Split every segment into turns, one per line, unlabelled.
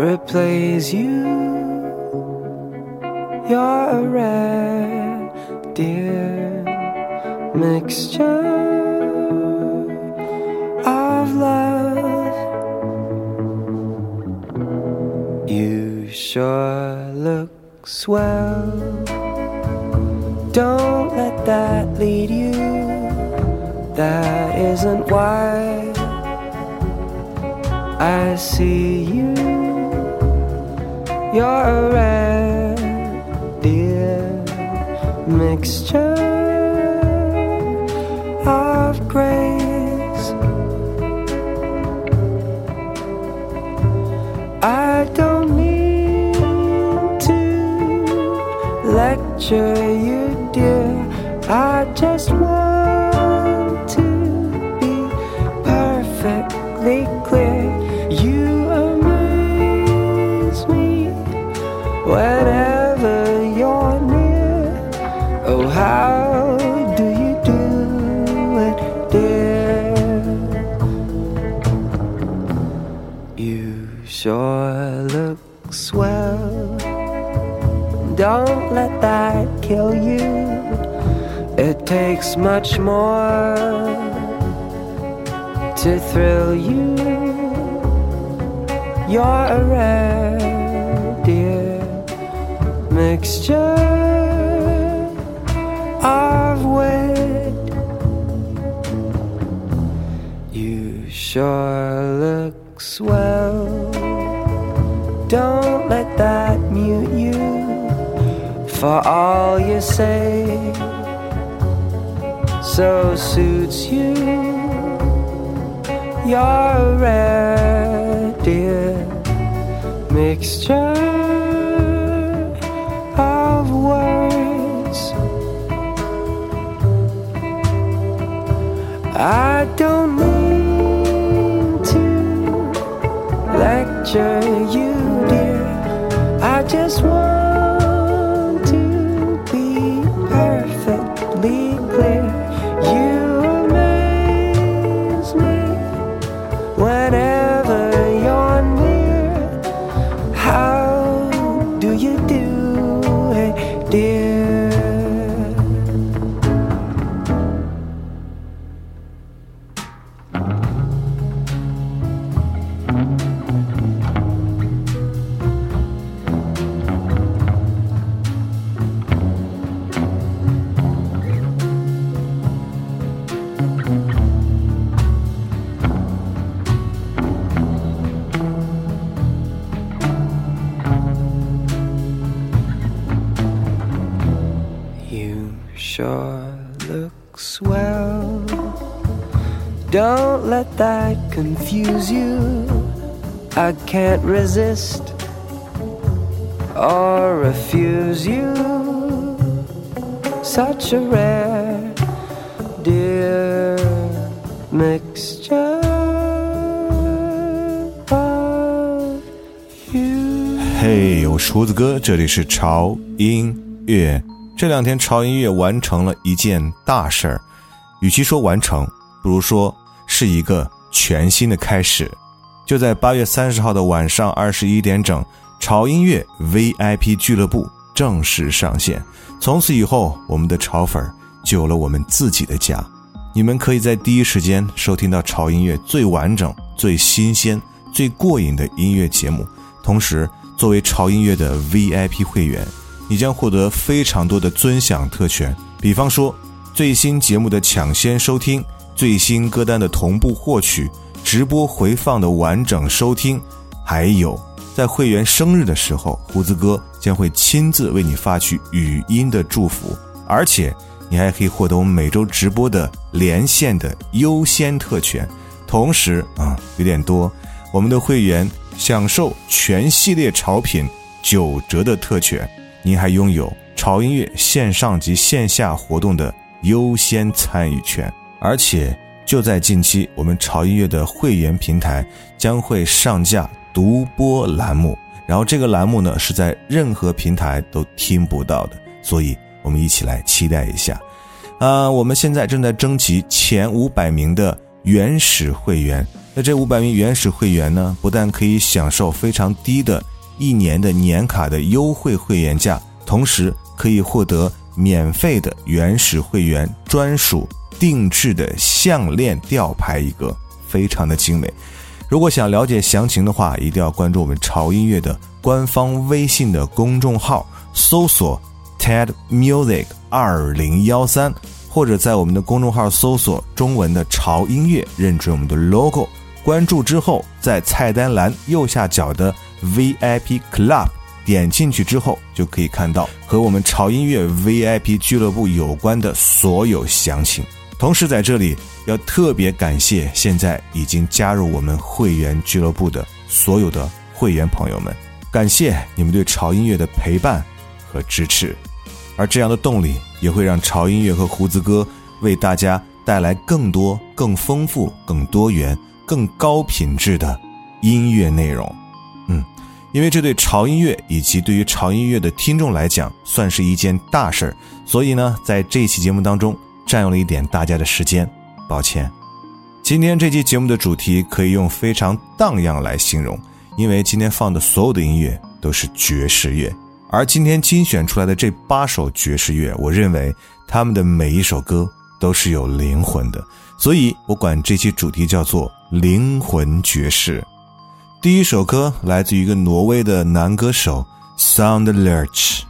replace you. You're a rare, dear mixture of love. You sure look swell. Don't let that lead you. That isn't why I see you. You're a dear mixture of grace. I don't mean to lecture you, dear. I just want whenever you're near. Oh, how do you do it, dear? You sure look swell. Don't let that kill you. It takes much more to thrill you. You're a rare, mixture of wit. You sure look swell. Don't let that mute you for all you say. So suits you. You're a rare, dear mixture I don't mean to lecture you, that confuse you. I can't resist or refuse you. Such a rare, dear mixture of you.
嘿，我厨子哥，这里是潮音乐。这两天潮音乐完成了一件大事儿，与其说完成，不如说是一个全新的开始。就在八月三十号的晚上二十一点整，潮音乐 VIP 俱乐部正式上线。从此以后，我们的潮粉儿就有了我们自己的家。你们可以在第一时间收听到潮音乐最完整、最新鲜、最过瘾的音乐节目，同时，作为潮音乐的 VIP 会员，你将获得非常多的尊享特权，比方说最新节目的抢先收听、最新歌单的同步获取、直播回放的完整收听，还有在会员生日的时候，胡子哥将会亲自为你发去语音的祝福，而且你还可以获得我们每周直播的连线的优先特权。同时啊，有点多，我们的会员享受全系列潮品九折的特权，您还拥有潮音乐线上及线下活动的优先参与权。而且就在近期，我们潮音乐的会员平台将会上架独播栏目，然后这个栏目呢是在任何平台都听不到的，所以我们一起来期待一下。啊，我们现在正在征集前五百名的。原始会员，那这五百名原始会员呢，不但可以享受非常低的一年的年卡的优惠会员价，同时可以获得免费的原始会员专属定制的项链吊牌一个，非常的精美。如果想了解详情的话，一定要关注我们潮音乐的官方微信的公众号，搜索 TED Music 二零幺三。或者在我们的公众号搜索中文的潮音乐，认准我们的 logo，关注之后，在菜单栏右下角的 VIP Club 点进去之后，就可以看到和我们潮音乐 VIP 俱乐部有关的所有详情。同时，在这里要特别感谢现在已经加入我们会员俱乐部的所有的会员朋友们，感谢你们对潮音乐的陪伴和支持。而这样的动力也会让潮音乐和胡子哥为大家带来更多、更丰富、更多元、更高品质的音乐内容。嗯，因为这对潮音乐以及对于潮音乐的听众来讲算是一件大事儿，所以呢，在这期节目当中占用了一点大家的时间，抱歉。今天这期节目的主题可以用非常荡漾来形容，因为今天放的所有的音乐都是爵士乐。而今天精选出来的这八首爵士乐，我认为他们的每一首歌都是有灵魂的，所以我管这期主题叫做“灵魂爵士”。第一首歌来自于一个挪威的男歌手 Sound Lurch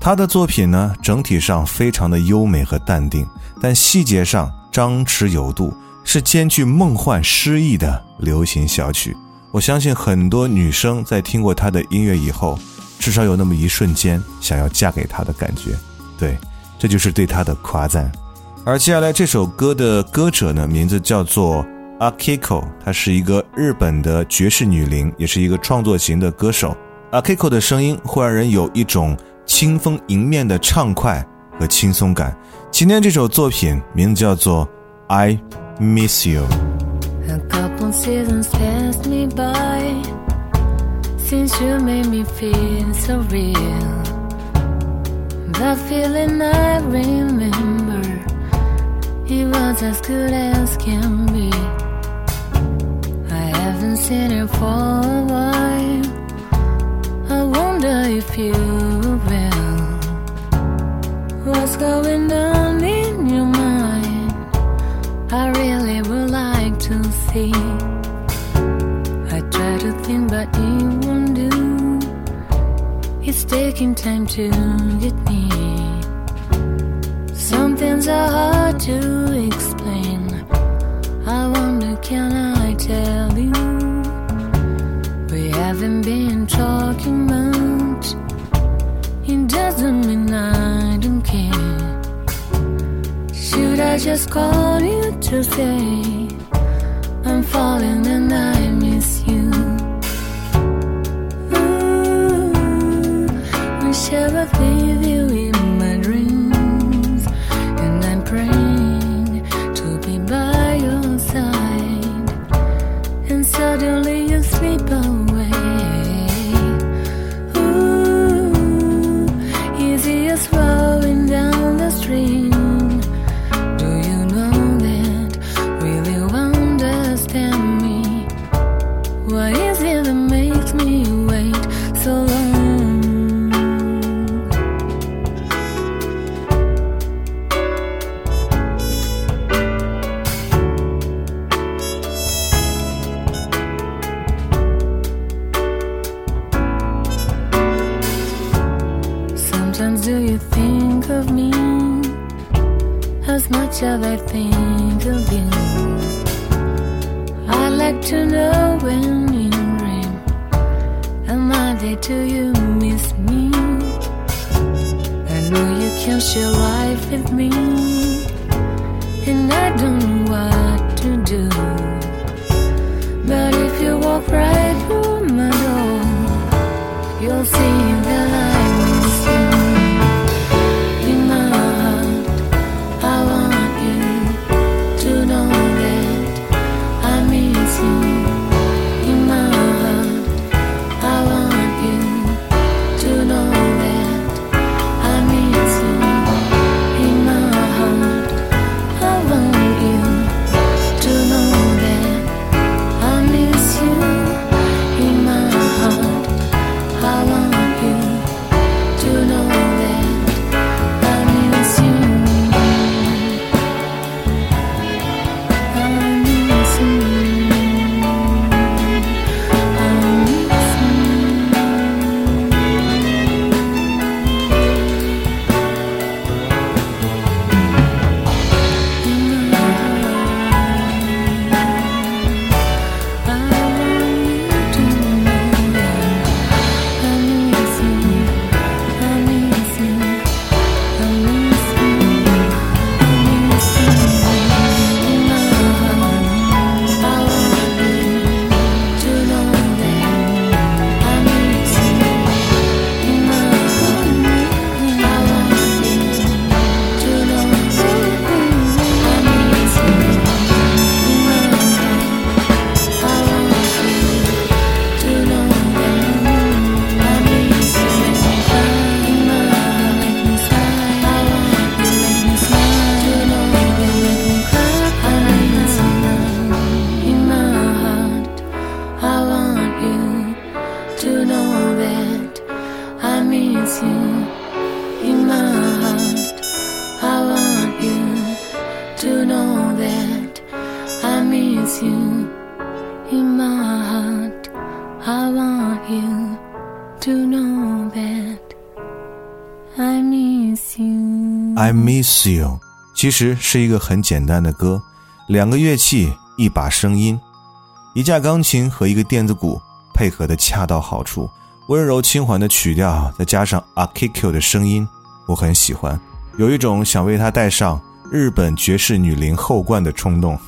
他的作品呢整体上非常的优美和淡定，但细节上张弛有度，是兼具梦幻诗意的流行小曲。我相信很多女生在听过他的音乐以后。至少有那么一瞬间想要嫁给他的感觉，对，这就是对他的夸赞。而接下来这首歌的歌者呢，名字叫做 Akiko，她是一个日本的爵士女伶，也是一个创作型的歌手。Akiko 的声音会让人有一种清风迎面的畅快和轻松感。今天这首作品名字叫做 I Miss
You。since you made me feel so real. That feeling I remember, it was as good as can be. I haven't seen her for a while. I wonder if you will. What's going on in your mind? I really would like to see. I try to think, but it won't do. It's taking time to get me. Some things are hard to explain. I wonder, can I tell I just call you to say I'm falling and I miss you? Ooh, wish I would leave much as I think of you? I'd like to know when you rain. Am I there till you miss me? I know you can share life with me, and I don't know what to do. But if you walk right through my door, you'll see I miss you. I miss you.
其实是一个很简单的歌，两个乐器，一把声音，一架钢琴和一个电子鼓配合的恰到好处，温柔轻缓的曲调，再加上 Akiko 的声音，我很喜欢，有一种想为她戴上日本爵士女伶后冠的冲动。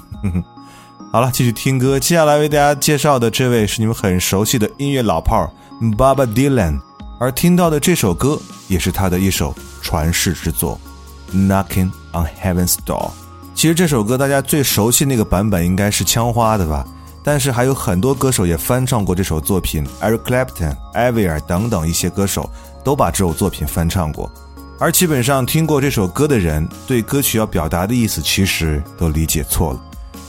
好了，继续听歌。接下来为大家介绍的这位是你们很熟悉的音乐老炮儿 Bob Dylan，而听到的这首歌也是他的一首传世之作《Knocking on Heaven's Door》。其实这首歌大家最熟悉那个版本应该是枪花的吧，但是还有很多歌手也翻唱过这首作品，Eric Clapton、艾薇儿等等一些歌手都把这首作品翻唱过。而基本上听过这首歌的人，对歌曲要表达的意思其实都理解错了。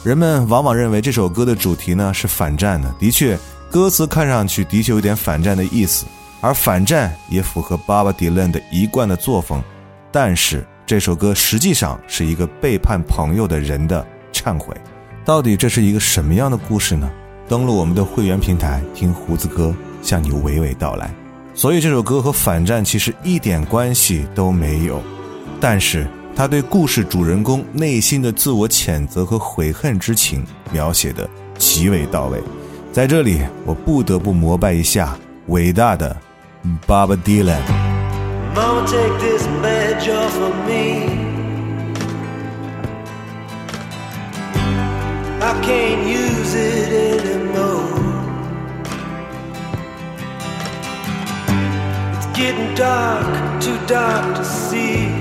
人们往往认为这首歌的主题呢是反战的，的确，歌词看上去的确有点反战的意思，而反战也符合 Bob Dylan 的一贯的作风。但是这首歌实际上是一个背叛朋友的人的忏悔，到底这是一个什么样的故事呢？登录我们的会员平台，听胡子哥向你娓娓道来。所以这首歌和反战其实一点关系都没有，但是他对故事主人公内心的自我谴责和悔恨之情描写的极为到位。在这里，我不得不膜拜一下伟大的 Bob Dylan。
Mama, take this magic for me i can't use it anymore. It's getting dark, too dark to see.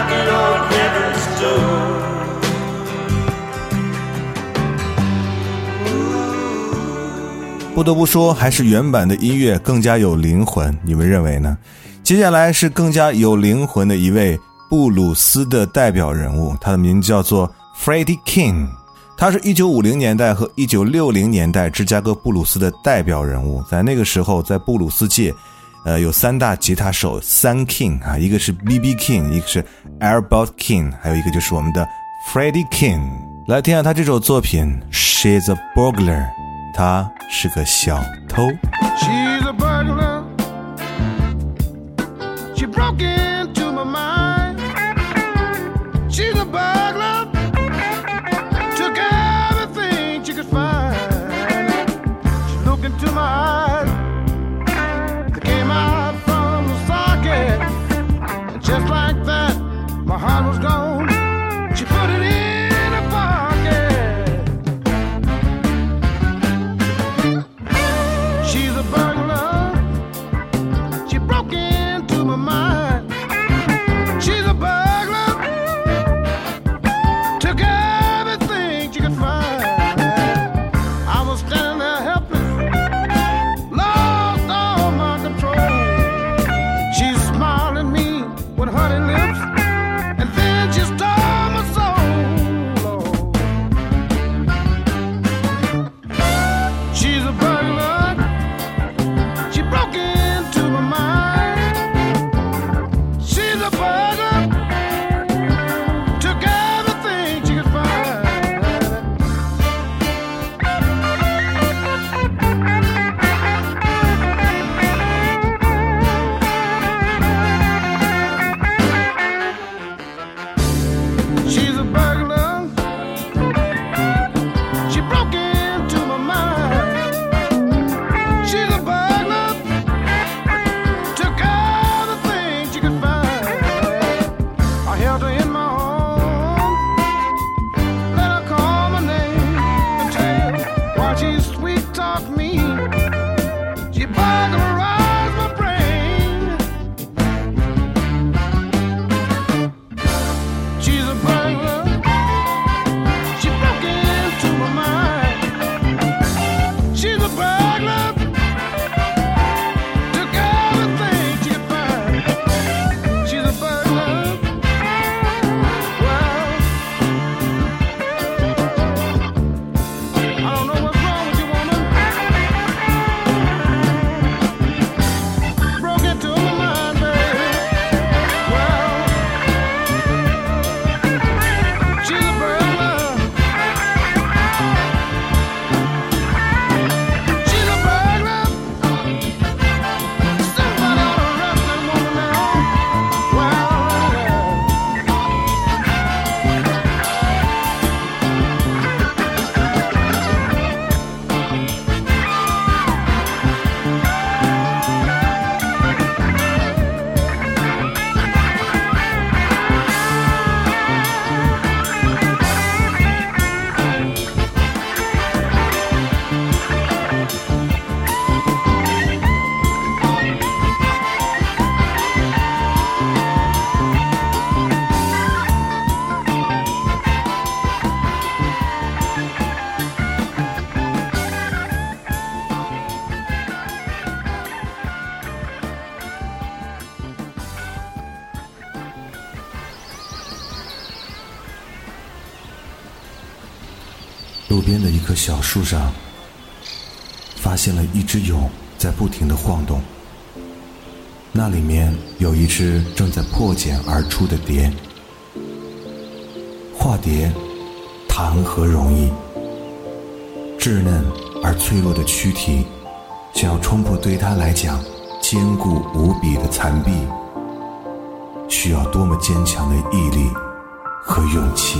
不得不说，还是原版的音乐更加有灵魂。你们认为呢？接下来是更加有灵魂的一位布鲁斯的代表人物，他的名字叫做 Freddie King。他是一九五零年代和一九六零年代芝加哥布鲁斯的代表人物。在那个时候，在布鲁斯界，呃，有三大吉他手，三 King 啊，一个是 B.B. King，一个是 Albert King，还有一个就是我们的 Freddie King。来听下他这首作品《She's a Burglar》，他是个小偷。
She's a burglar. She broke it.
路边的一棵小树上，发现了一只蛹在不停的晃动。那里面有一只正在破茧而出的蝶。化蝶谈何容易？稚嫩而脆弱的躯体，想要冲破对他来讲坚固无比的残壁，需要多么坚强的毅力和勇气！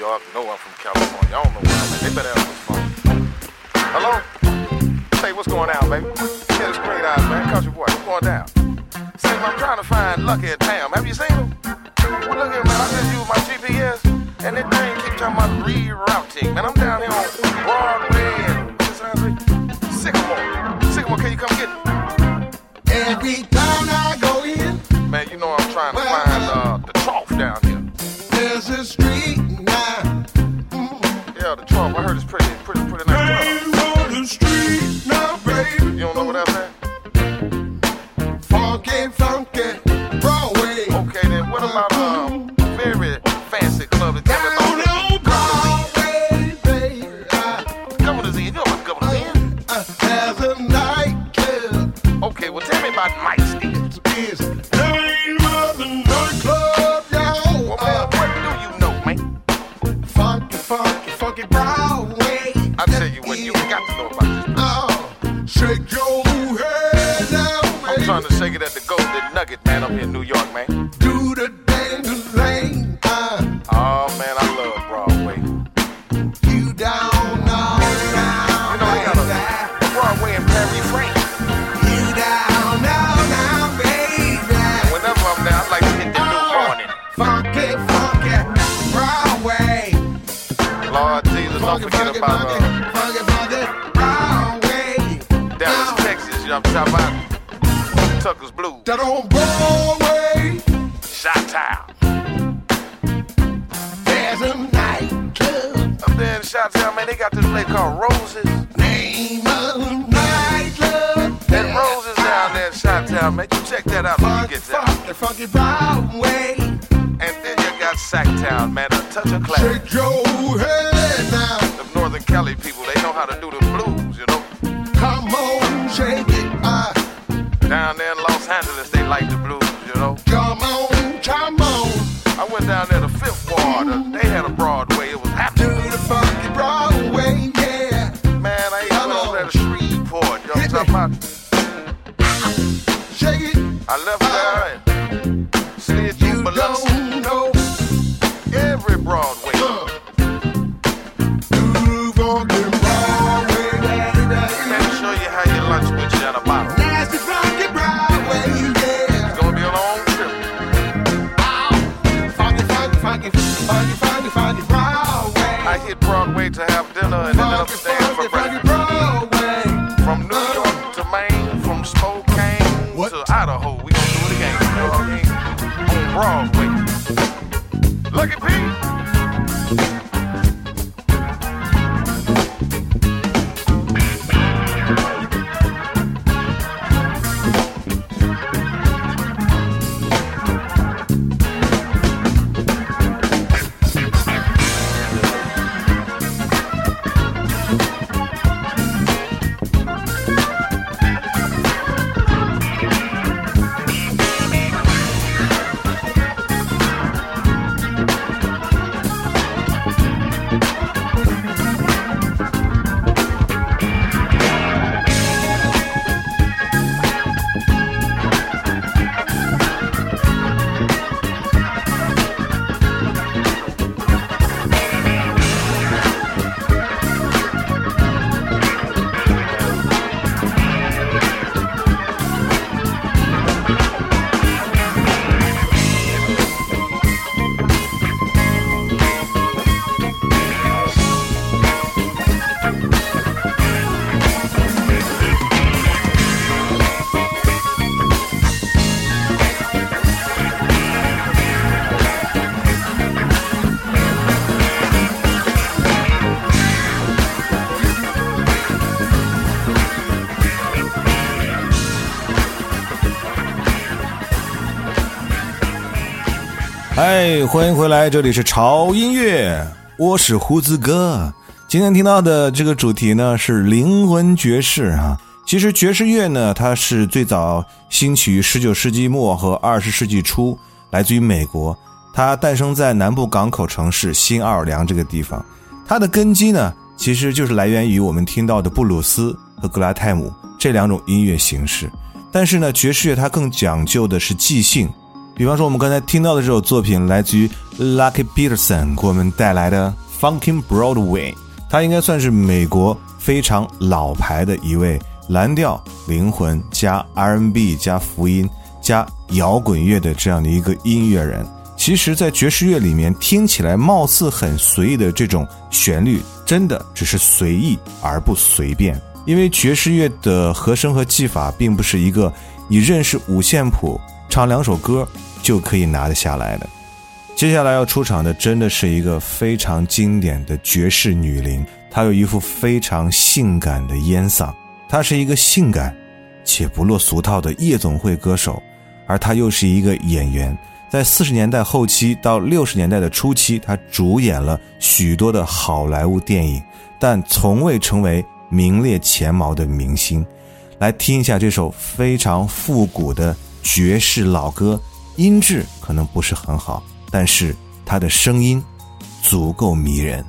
York. No, I'm from California. I don't know where at. They better have some fun. Hello? Say, what's going on, baby? Yeah, it's great eyes, man. Country boy, what's going down? Say, I'm trying to find Lucky and Tam. Have you seen them? Well, look here, man. I just used my GPS, and that thing keep talking about rerouting. Man, I'm down here on
欢迎回来，这里是潮音乐，我是胡子哥。今天听到的这个主题呢是灵魂爵士啊。其实爵士乐呢，它是最早兴起于19世纪末和20世纪初，来自于美国。它诞生在南部港口城市新奥尔良这个地方。它的根基呢，其实就是来源于我们听到的布鲁斯和格拉泰姆这两种音乐形式。但是呢，爵士乐它更讲究的是即兴。比方说，我们刚才听到的这首作品来自于 Lucky Peterson 给我们带来的《Funkin' Broadway》，他应该算是美国非常老牌的一位蓝调、灵魂加 R&B 加福音加摇滚乐的这样的一个音乐人。其实，在爵士乐里面听起来貌似很随意的这种旋律，真的只是随意而不随便。因为爵士乐的和声和技法并不是一个你认识五线谱唱两首歌。就可以拿得下来的。接下来要出场的真的是一个非常经典的爵士女伶，她有一副非常性感的烟嗓。她是一个性感且不落俗套的夜总会歌手，而她又是一个演员。在四十年代后期到六十年代的初期，她主演了许多的好莱坞电影，但从未成为名列前茅的明星。来听一下这首非常复古的爵士老歌。音质可能不是很好，但是他的声音足够迷人。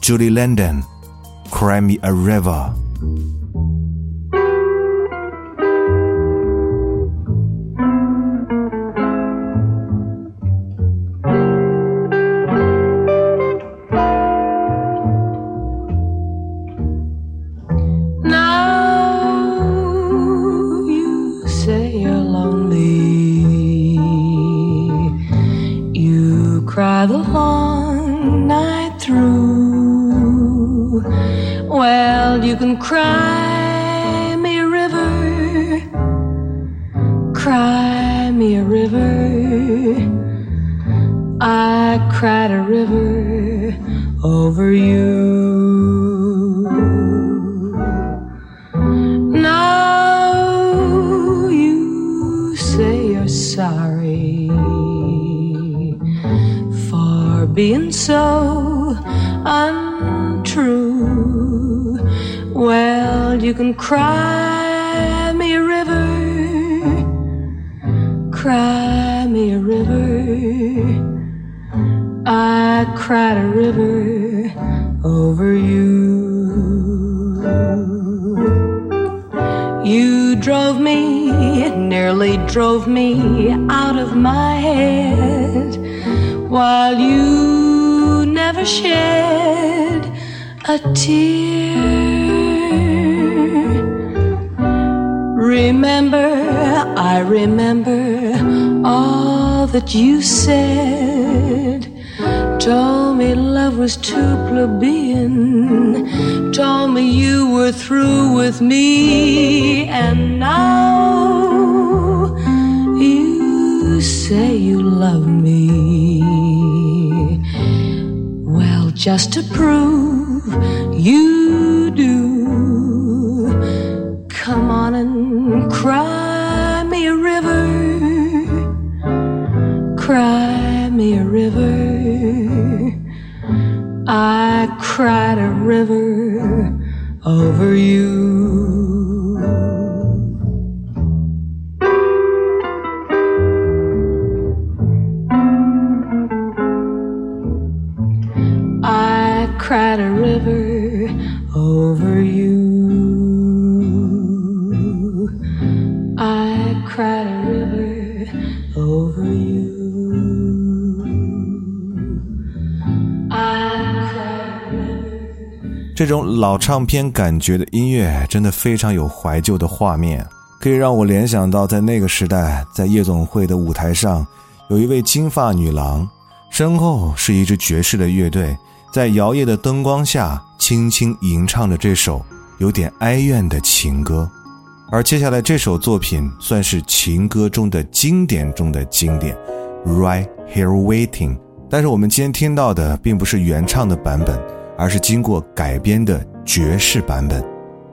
Julie London，Cry Me a River。
Me a river. I cried a river over you. You drove me, nearly drove me out of my head, while you never shed a tear. Remember, I remember all that you said. Told me love was too plebeian. Told me you were through with me. And now you say you love me. Well, just to prove you do Come on and cry river. I cried a river over you. I cried a river
这种老唱片感觉的音乐，真的非常有怀旧的画面，可以让我联想到在那个时代，在夜总会的舞台上，有一位金发女郎，身后是一支爵士的乐队，在摇曳的灯光下，轻轻吟唱着这首有点哀怨的情歌。而接下来这首作品，算是情歌中的经典中的经典，《Right Here Waiting》。但是我们今天听到的，并不是原唱的版本。而是经过改编的爵士版本，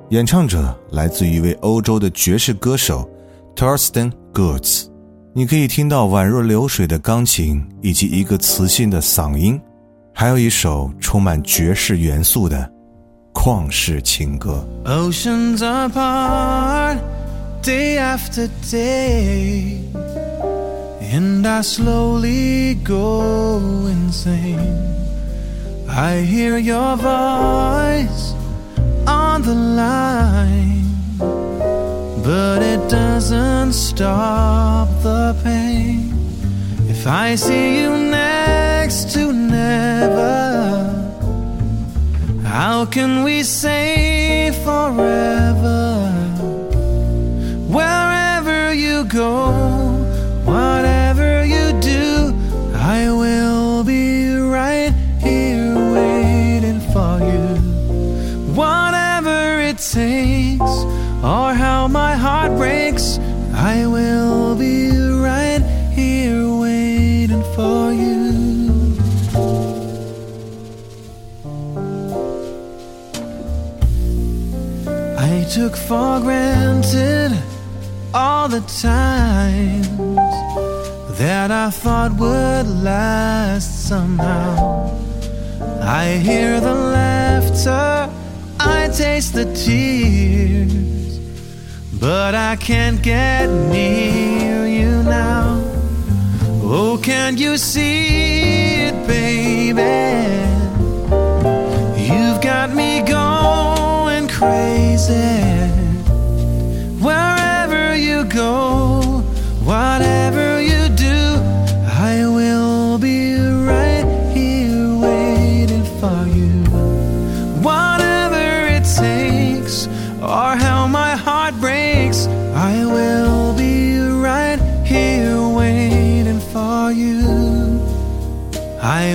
演唱者来自一位欧洲的爵士歌手 Thorsten Goods。你可以听到宛若流水的钢琴，以及一个磁性的嗓音，还有一首充满爵士元素的旷世情歌。
Oceans apart, day after day, and I slowly go insane. I hear your voice on the line, but it doesn't stop the pain. If I see you next to never. How can we say forever? Wherever you go, took for granted all the times that I thought would last somehow. I hear the laughter, I taste the tears, but I can't get near you now. Oh, can you see it, baby?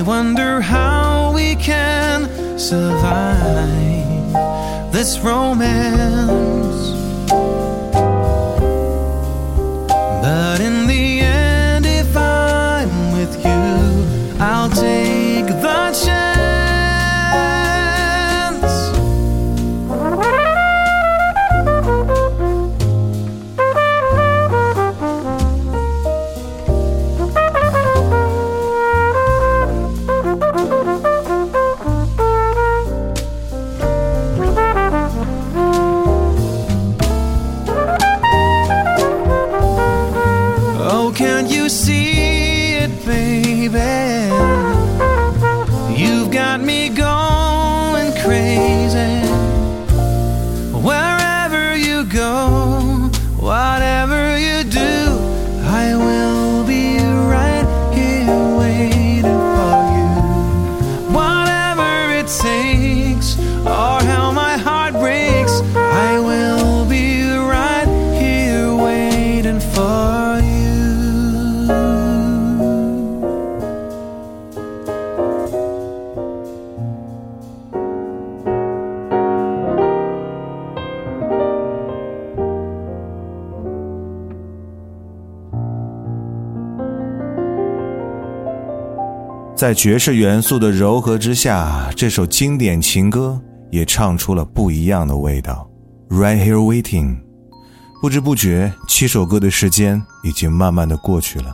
Wonder how we can survive this romance. Oh, can you see it, baby?
在爵士元素的柔和之下，这首经典情歌也唱出了不一样的味道。Right here waiting，不知不觉，七首歌的时间已经慢慢的过去了。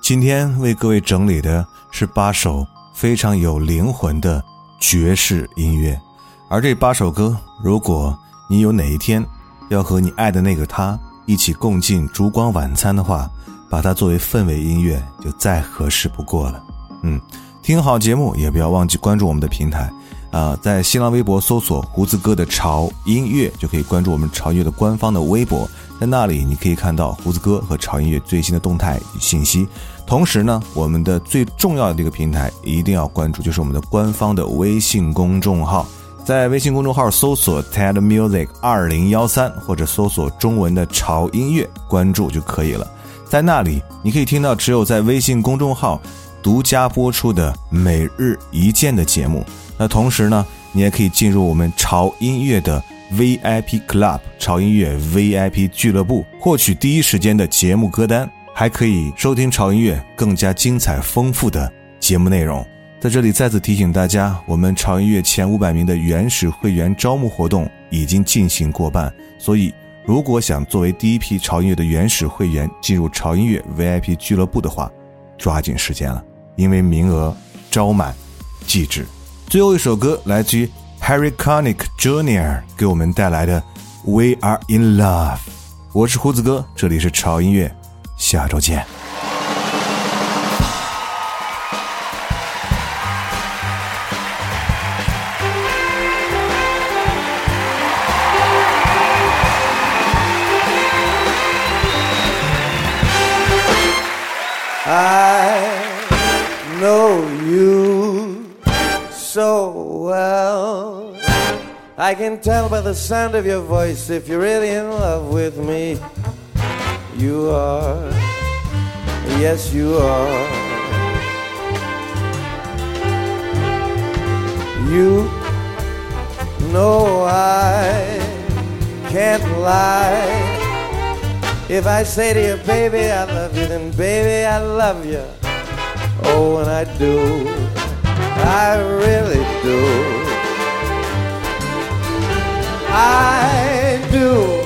今天为各位整理的是八首非常有灵魂的爵士音乐，而这八首歌，如果你有哪一天要和你爱的那个他一起共进烛光晚餐的话，把它作为氛围音乐就再合适不过了。嗯，听好节目也不要忘记关注我们的平台，啊、在新浪微博搜索“胡子哥的潮音乐”就可以关注我们潮音乐的官方的微博，在那里你可以看到胡子哥和潮音乐最新的动态与信息。同时呢，我们的最重要的这个平台一定要关注，就是我们的官方的微信公众号。在微信公众号搜索 TED Music 二零幺三，或者搜索中文的潮音乐，关注就可以了。在那里，你可以听到只有在微信公众号独家播出的每日一见的节目。那同时呢，你也可以进入我们潮音乐的 VIP Club 潮音乐 VIP 俱乐部，获取第一时间的节目歌单，还可以收听潮音乐更加精彩丰富的节目内容。在这里再次提醒大家，我们潮音乐前五百名的原始会员招募活动已经进行过半，所以如果想作为第一批潮音乐的原始会员进入潮音乐 VIP 俱乐部的话，抓紧时间了，因为名额招满即止。最后一首歌来自于 Harry Connick Jr. 给我们带来的《We Are in Love》。我是胡子哥，这里是潮音乐，下周见。
I I can tell by the sound of your voice if you're really in love with me. You are, yes, you are. You know I can't lie. If I say to you, baby, I love you, then baby, I love you. Oh, and I do. I really do. I do.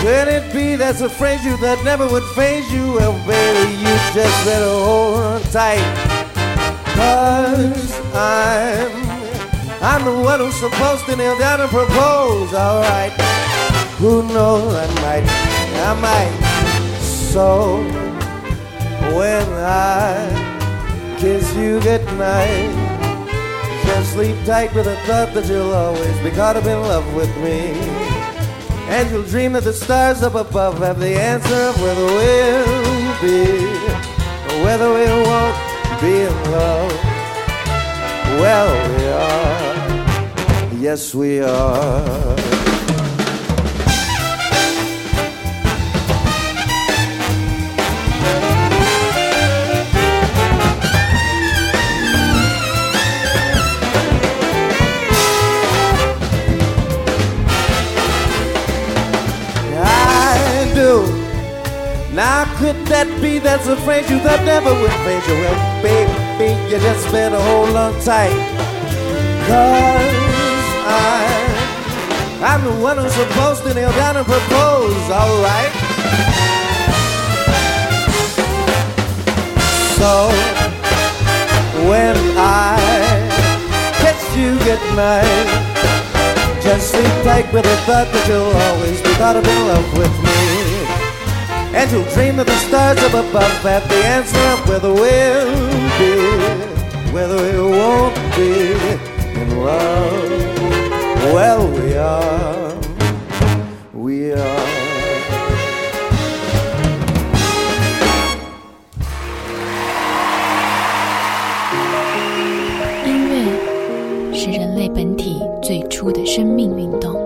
Could it be that's a phrase you that never would phase you? Well, baby, you just better hold on tight. Cause I'm, I'm the one who's supposed to kneel down and propose, alright. Who knows, I might, I might. So, when I kiss you goodnight, just sleep tight with the thought that you'll always be caught up in love with me. And you'll dream that the stars up above have the answer of whether we'll be or whether we won't be in love. Well, we are. Yes, we are. Could that be that's a phrase you thought never would phase you? Well, baby, you just better hold on tight. Cause I, I'm the one who's supposed to kneel down and propose, alright? So, when I kiss you goodnight, just sleep tight with the thought that you'll always be thought of in love with me. And you'll dream that the stars up above have the answer of whether we'll be, whether we won't be in love. Well, we are, we are.
音乐是人类本体最初的生命运动。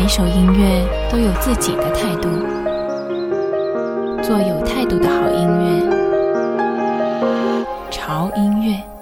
每首音乐都有自己的态度，做有态度的好音乐，潮音乐。